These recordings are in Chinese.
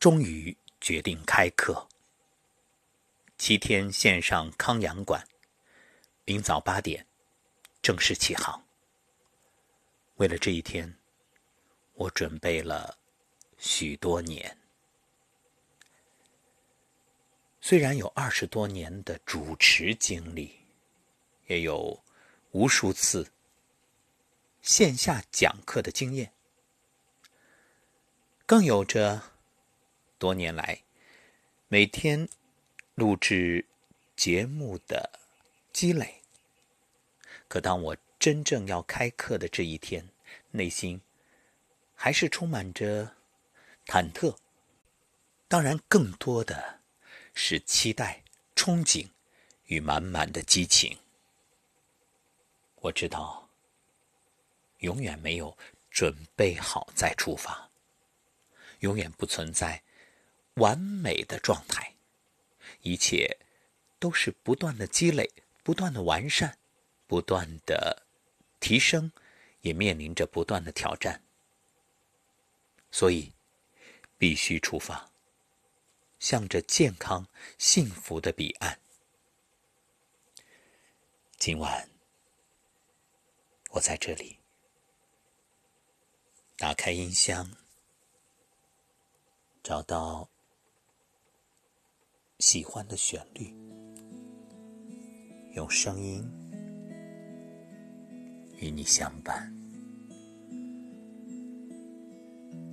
终于决定开课。七天线上康养馆，明早八点正式起航。为了这一天，我准备了许多年。虽然有二十多年的主持经历，也有无数次线下讲课的经验，更有着多年来每天录制节目的积累。可当我真正要开课的这一天，内心还是充满着忐忑，当然更多的。是期待、憧憬与满满的激情。我知道，永远没有准备好再出发，永远不存在完美的状态，一切都是不断的积累、不断的完善、不断的提升，也面临着不断的挑战。所以，必须出发。向着健康、幸福的彼岸。今晚，我在这里，打开音箱，找到喜欢的旋律，用声音与你相伴。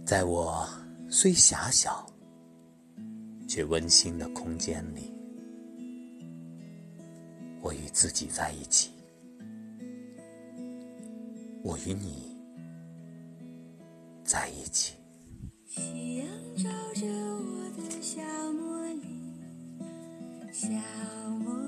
在我虽狭小。却温馨的空间里，我与自己在一起，我与你在一起。夕阳照着我的小茉莉，小茉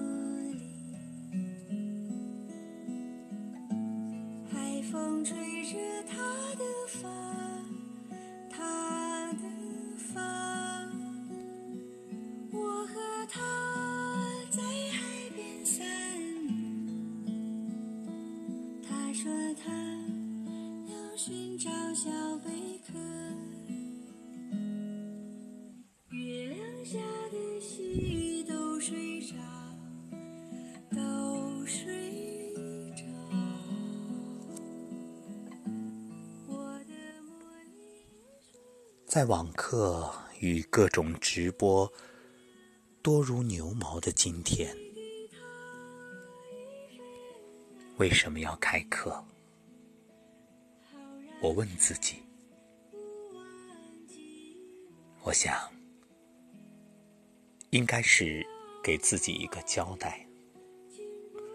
在网课与各种直播多如牛毛的今天，为什么要开课？我问自己。我想，应该是给自己一个交代，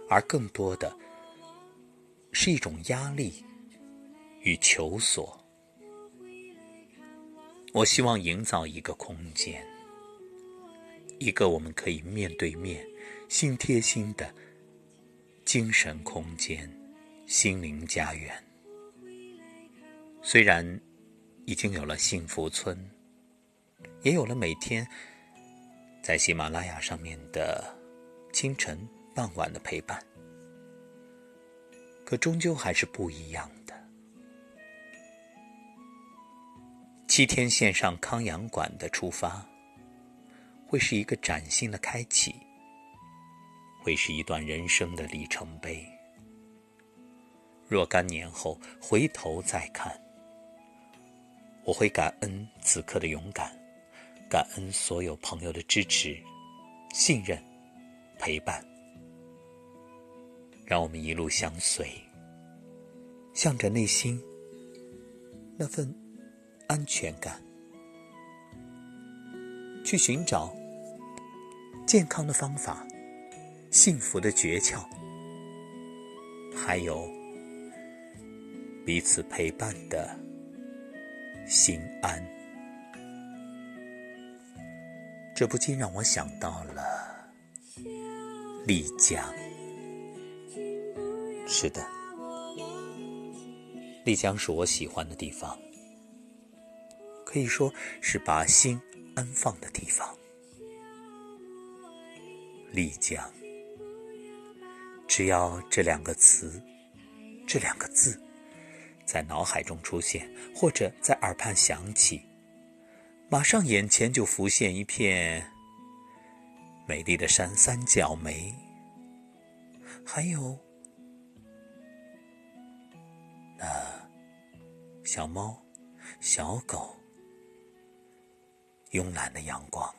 而更多的是一种压力与求索。我希望营造一个空间，一个我们可以面对面、心贴心的精神空间、心灵家园。虽然已经有了幸福村，也有了每天在喜马拉雅上面的清晨、傍晚的陪伴，可终究还是不一样的。七天线上康养馆的出发，会是一个崭新的开启，会是一段人生的里程碑。若干年后回头再看，我会感恩此刻的勇敢，感恩所有朋友的支持、信任、陪伴，让我们一路相随，向着内心那份。安全感，去寻找健康的方法、幸福的诀窍，还有彼此陪伴的心安。这不禁让我想到了丽江。是的，丽江是我喜欢的地方。可以说是把心安放的地方。丽江，只要这两个词、这两个字在脑海中出现，或者在耳畔响起，马上眼前就浮现一片美丽的山三角梅，还有那小猫、小狗，慵懒的阳光。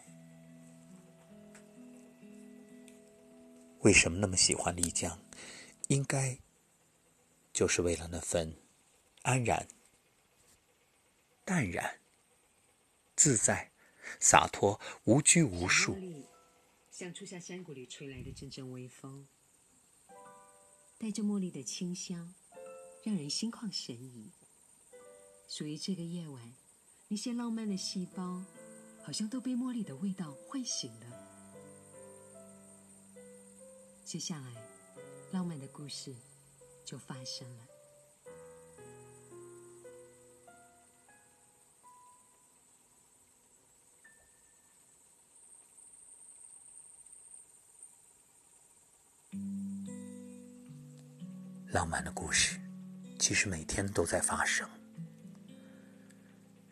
为什么那么喜欢丽江？应该就是为了那份安然、淡然。自在、洒脱、无拘无束，像初夏山谷里吹来的阵阵微风，带着茉莉的清香，让人心旷神怡。属于这个夜晚，那些浪漫的细胞，好像都被茉莉的味道唤醒了。接下来，浪漫的故事就发生了。浪漫的故事，其实每天都在发生。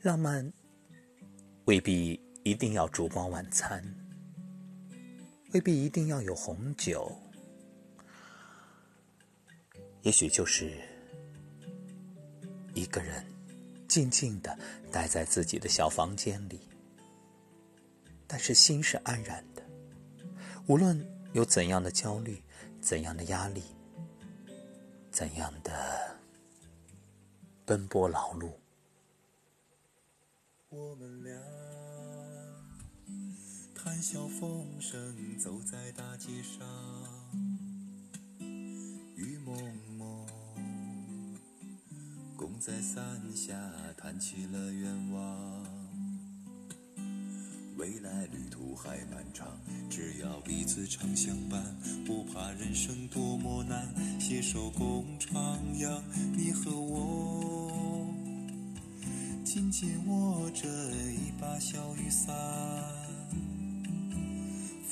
浪漫未必一定要烛光晚餐，未必一定要有红酒，也许就是一个人静静的待在自己的小房间里，但是心是安然的。无论有怎样的焦虑，怎样的压力。怎样的奔波劳碌？我们俩谈笑风生，走在大街上，雨蒙蒙，共在伞下谈起了愿望。未来旅途还漫长，只要彼此常相伴，不怕人生多么难，携手共徜徉。你和我紧紧握着一把小雨伞，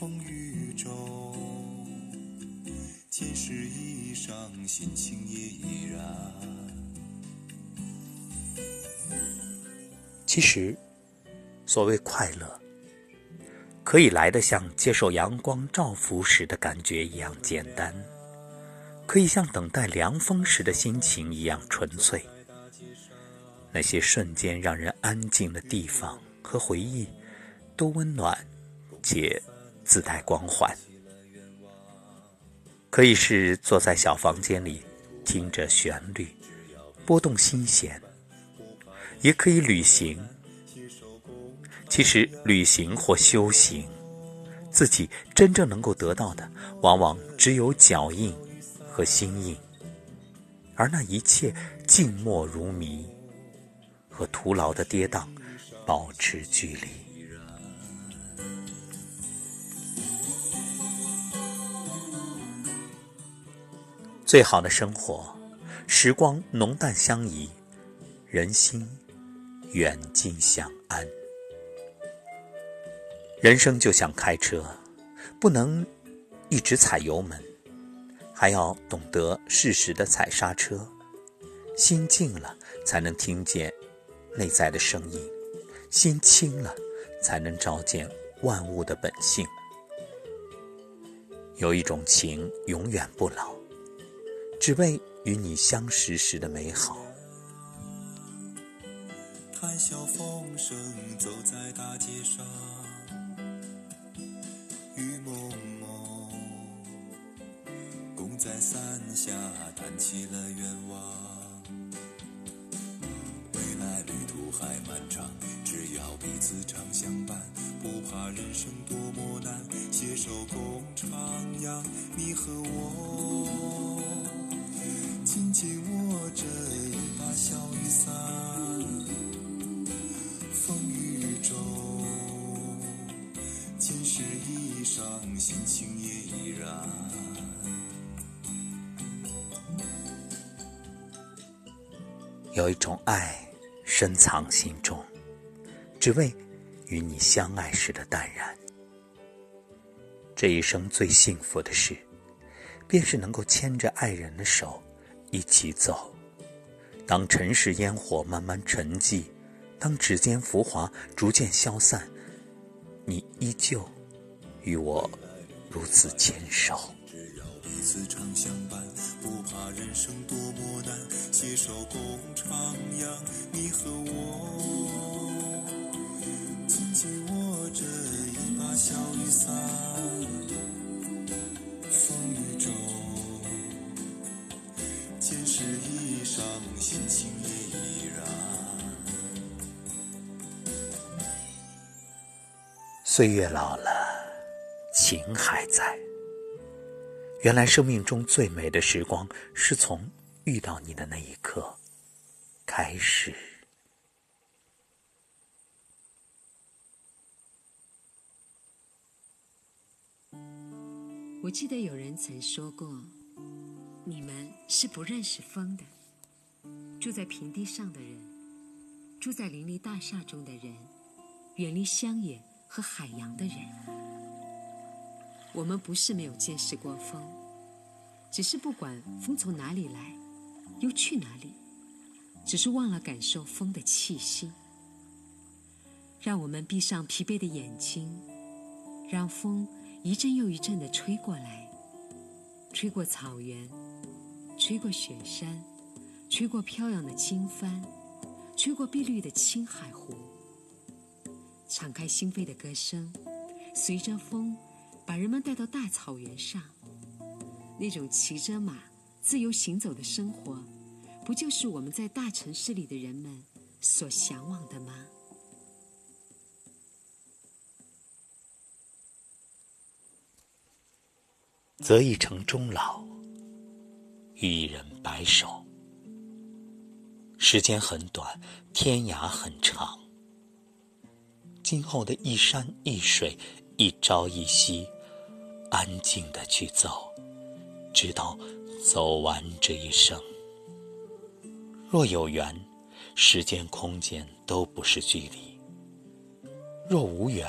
风雨中即使衣裳，心情也依然。其实，所谓快乐。可以来的像接受阳光照拂时的感觉一样简单，可以像等待凉风时的心情一样纯粹。那些瞬间让人安静的地方和回忆，都温暖且自带光环。可以是坐在小房间里，听着旋律，拨动心弦；也可以旅行。其实，旅行或修行，自己真正能够得到的，往往只有脚印和心印，而那一切静默如谜，和徒劳的跌宕保持距离。最好的生活，时光浓淡相宜，人心远近相安。人生就像开车，不能一直踩油门，还要懂得适时的踩刹车。心静了，才能听见内在的声音；心清了，才能照见万物的本性。有一种情永远不老，只为与你相识时的美好。谈笑风生，走在大街上。雨蒙蒙，共在伞下谈起了愿望。未来旅途还漫长，只要彼此常相伴，不怕人生多么难，携手共徜徉。你和我心情也依然。有一种爱深藏心中，只为与你相爱时的淡然。这一生最幸福的事，便是能够牵着爱人的手一起走。当尘世烟火慢慢沉寂，当指尖浮华逐渐消散，你依旧与我如此坚守。只要彼此常相伴，不怕人生多么难，携手共徜徉。你和我，紧紧握着一把小雨伞，风雨中见识衣裳，心情也依然。岁月老了，情还在。原来生命中最美的时光，是从遇到你的那一刻开始。我记得有人曾说过，你们是不认识风的。住在平地上的人，住在林立大厦中的人，远离乡野和海洋的人，我们不是没有见识过风，只是不管风从哪里来，又去哪里，只是忘了感受风的气息。让我们闭上疲惫的眼睛，让风一阵又一阵的吹过来，吹过草原，吹过雪山，吹过飘扬的经幡，吹过碧绿的青海湖。敞开心扉的歌声，随着风，把人们带到大草原上。那种骑着马自由行走的生活，不就是我们在大城市里的人们所向往的吗？择一城终老，与一人白首。时间很短，天涯很长。今后的一山一水，一朝一夕，安静的去走，直到走完这一生。若有缘，时间空间都不是距离；若无缘，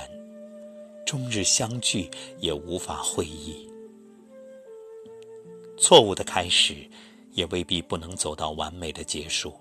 终日相聚也无法会意。错误的开始，也未必不能走到完美的结束。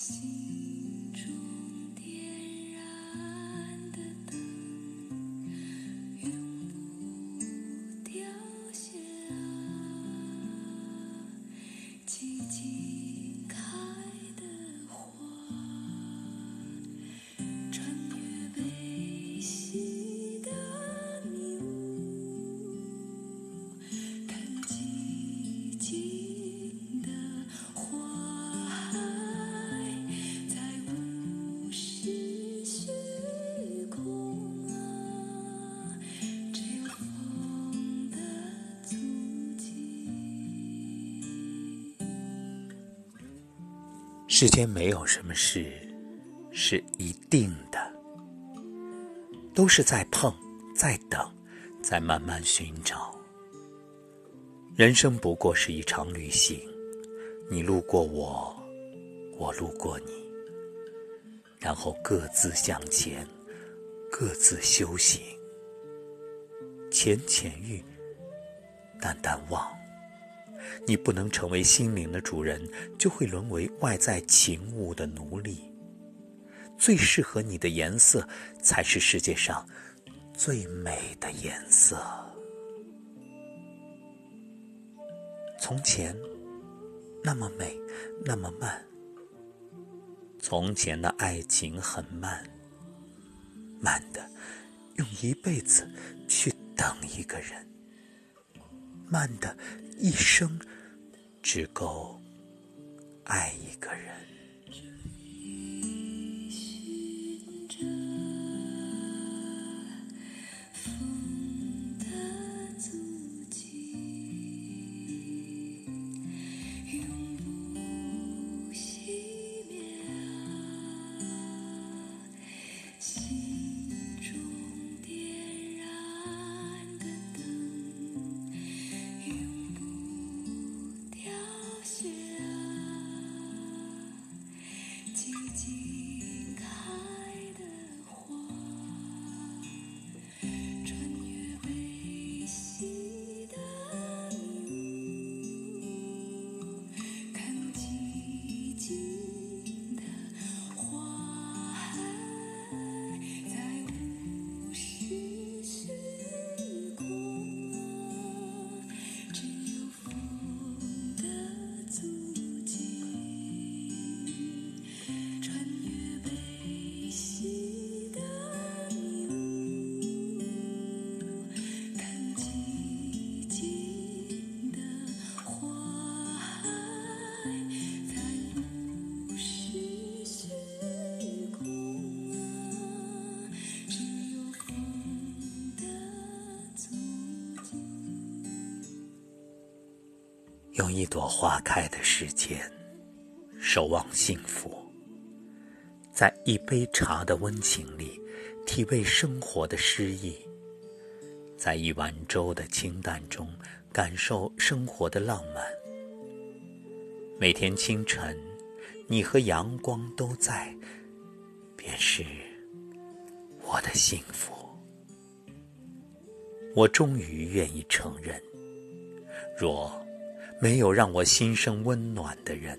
心世间没有什么事是一定的，都是在碰，在等，在慢慢寻找。人生不过是一场旅行，你路过我，我路过你，然后各自向前，各自修行。浅浅遇，淡淡忘。你不能成为心灵的主人，就会沦为外在情物的奴隶。最适合你的颜色，才是世界上最美的颜色。从前那么美，那么慢。从前的爱情很慢，慢的用一辈子去等一个人。慢的一生只够爱一个人。一朵花开的时间，守望幸福；在一杯茶的温情里，体味生活的诗意；在一碗粥的清淡中，感受生活的浪漫。每天清晨，你和阳光都在，便是我的幸福。我终于愿意承认，若。没有让我心生温暖的人，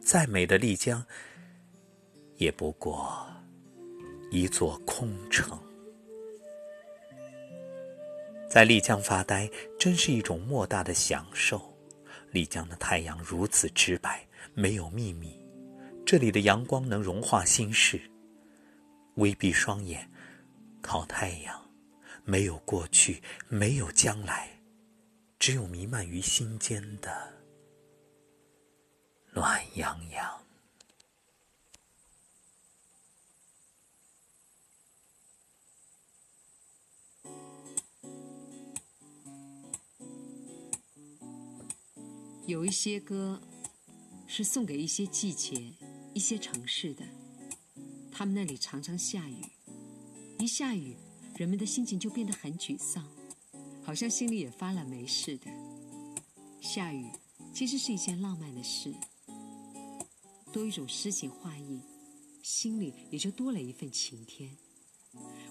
再美的丽江，也不过一座空城。在丽江发呆，真是一种莫大的享受。丽江的太阳如此直白，没有秘密。这里的阳光能融化心事。微闭双眼，靠太阳，没有过去，没有将来。只有弥漫于心间的暖洋洋。有一些歌是送给一些季节、一些城市的，他们那里常常下雨，一下雨，人们的心情就变得很沮丧。好像心里也发了霉似的。下雨其实是一件浪漫的事，多一种诗情画意，心里也就多了一份晴天，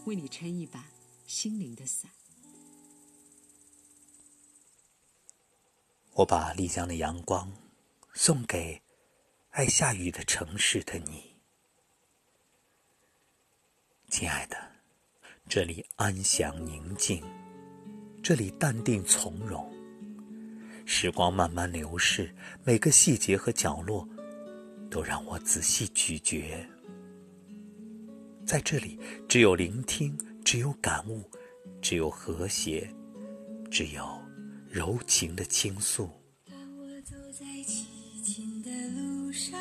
为你撑一把心灵的伞。我把丽江的阳光送给爱下雨的城市的你，亲爱的，这里安详宁静。这里淡定从容，时光慢慢流逝，每个细节和角落都让我仔细咀嚼。在这里，只有聆听，只有感悟，只有和谐，只有柔情的倾诉。我走在凄清的路上，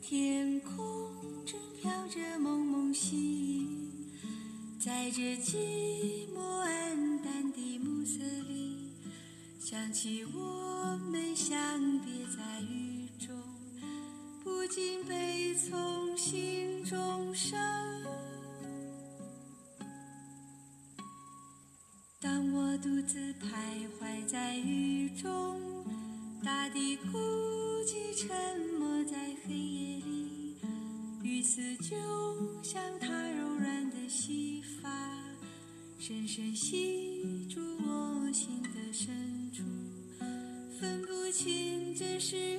天空正飘着蒙蒙细雨，在这寂寞安。想起我们相别在雨中，不禁悲从心中生。当我独自徘徊在雨中，大地孤寂沉默在黑夜里，雨丝就像它柔软的细发，深深吸住我心的深处。分不清这是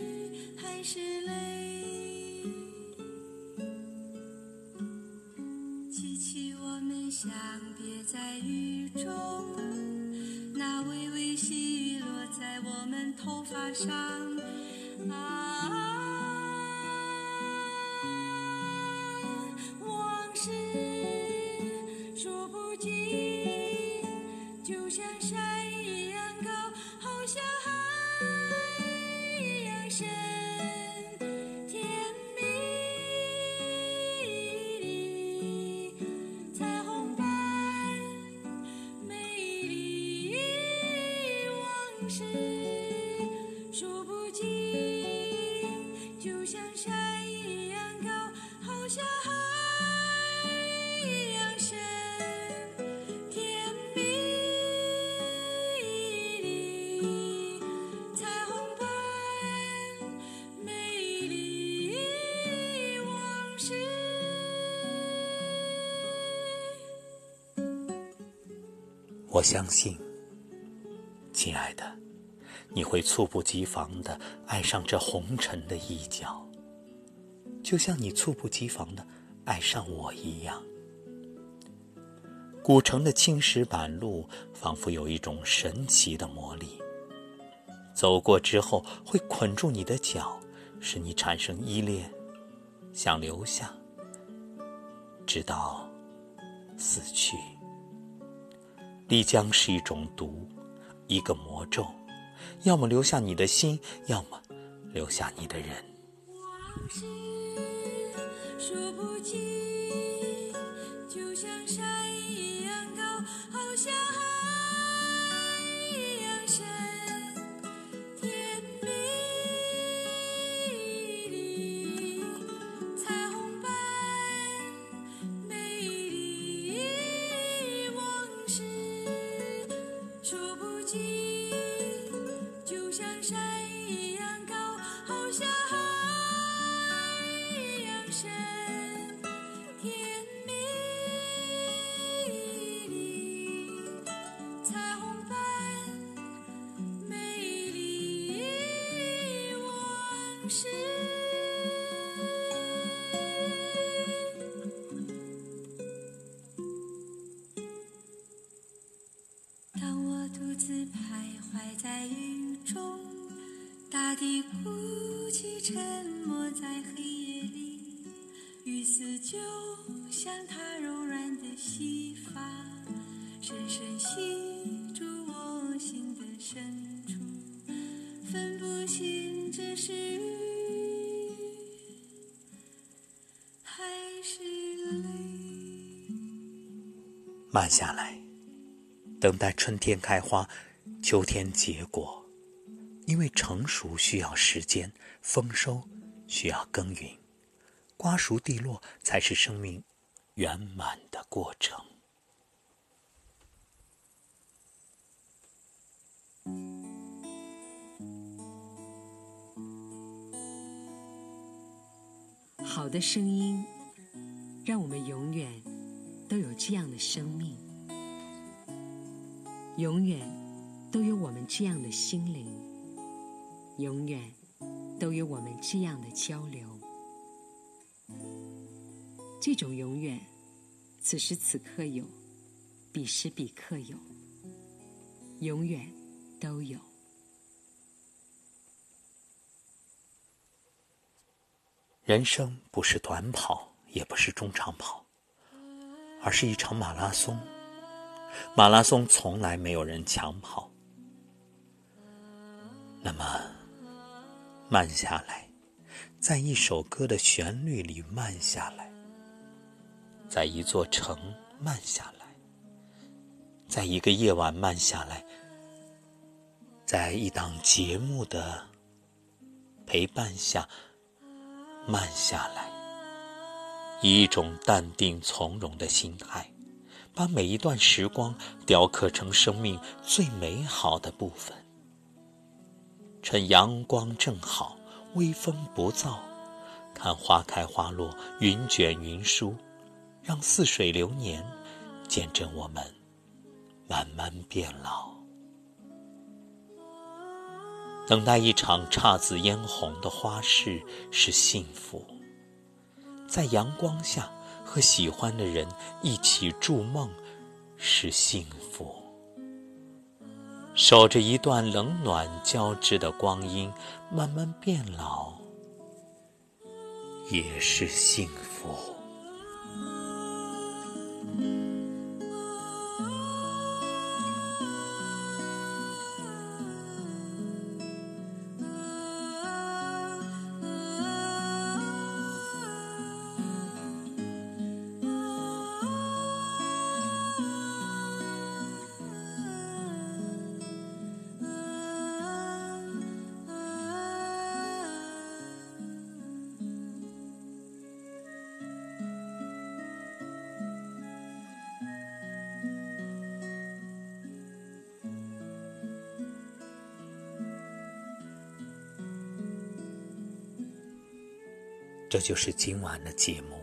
还是泪，记起我们相别在雨中，那微微细雨落在我们头发上，就像山一样高，好像海一样深，甜蜜里彩虹般美丽往事。我相信，亲爱的，你会猝不及防的爱上这红尘的一角，就像你猝不及防的爱上我一样。古城的青石板路仿佛有一种神奇的魔力，走过之后会捆住你的脚，使你产生依恋，想留下，直到死去。丽江是一种毒，一个魔咒，要么留下你的心，要么留下你的人。像山一样高，好像慢下来，等待春天开花，秋天结果。因为成熟需要时间，丰收需要耕耘，瓜熟蒂落才是生命圆满的过程。好的声音，让我们永远都有这样的生命，永远都有我们这样的心灵，永远都有我们这样的交流。这种永远，此时此刻有，彼时彼刻有，永远都有。人生不是短跑，也不是中长跑，而是一场马拉松。马拉松从来没有人抢跑。那么，慢下来，在一首歌的旋律里慢下来，在一座城慢下来，在一个夜晚慢下来，在一档节目的陪伴下。慢下来，以一种淡定从容的心态，把每一段时光雕刻成生命最美好的部分。趁阳光正好，微风不燥，看花开花落，云卷云舒，让似水流年，见证我们慢慢变老。等待一场姹紫嫣红的花事是幸福，在阳光下和喜欢的人一起筑梦是幸福，守着一段冷暖交织的光阴慢慢变老也是幸福。这就是今晚的节目。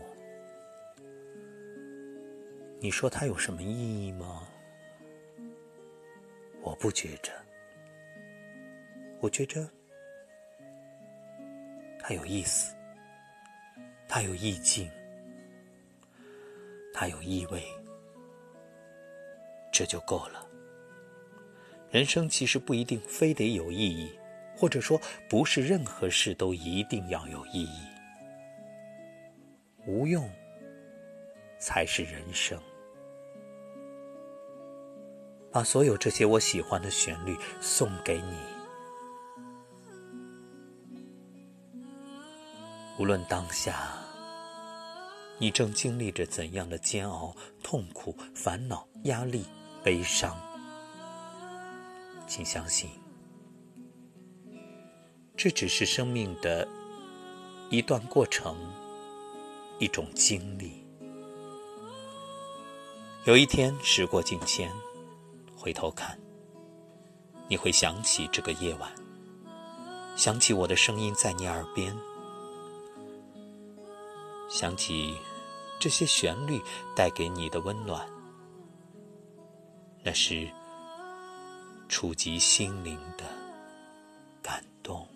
你说它有什么意义吗？我不觉着，我觉着它有意思，它有意境，它有意味，这就够了。人生其实不一定非得有意义，或者说不是任何事都一定要有意义，无用才是人生。把所有这些我喜欢的旋律送给你，无论当下你正经历着怎样的煎熬、痛苦、烦恼、压力、悲伤，请相信，这只是生命的一段过程，一种经历。有一天，时过境迁。回头看，你会想起这个夜晚，想起我的声音在你耳边，想起这些旋律带给你的温暖，那是触及心灵的感动。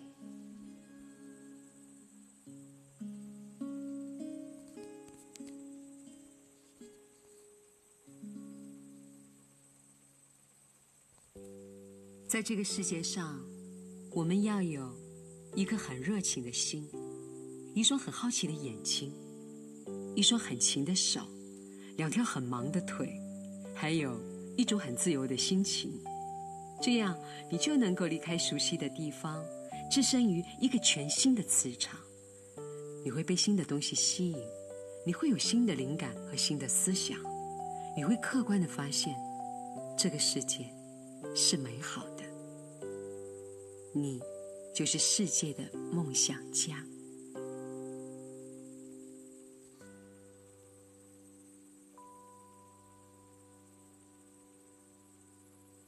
在这个世界上，我们要有一颗很热情的心，一双很好奇的眼睛，一双很勤的手，两条很忙的腿，还有一种很自由的心情。这样，你就能够离开熟悉的地方，置身于一个全新的磁场。你会被新的东西吸引，你会有新的灵感和新的思想，你会客观的发现，这个世界是美好的。你就是世界的梦想家。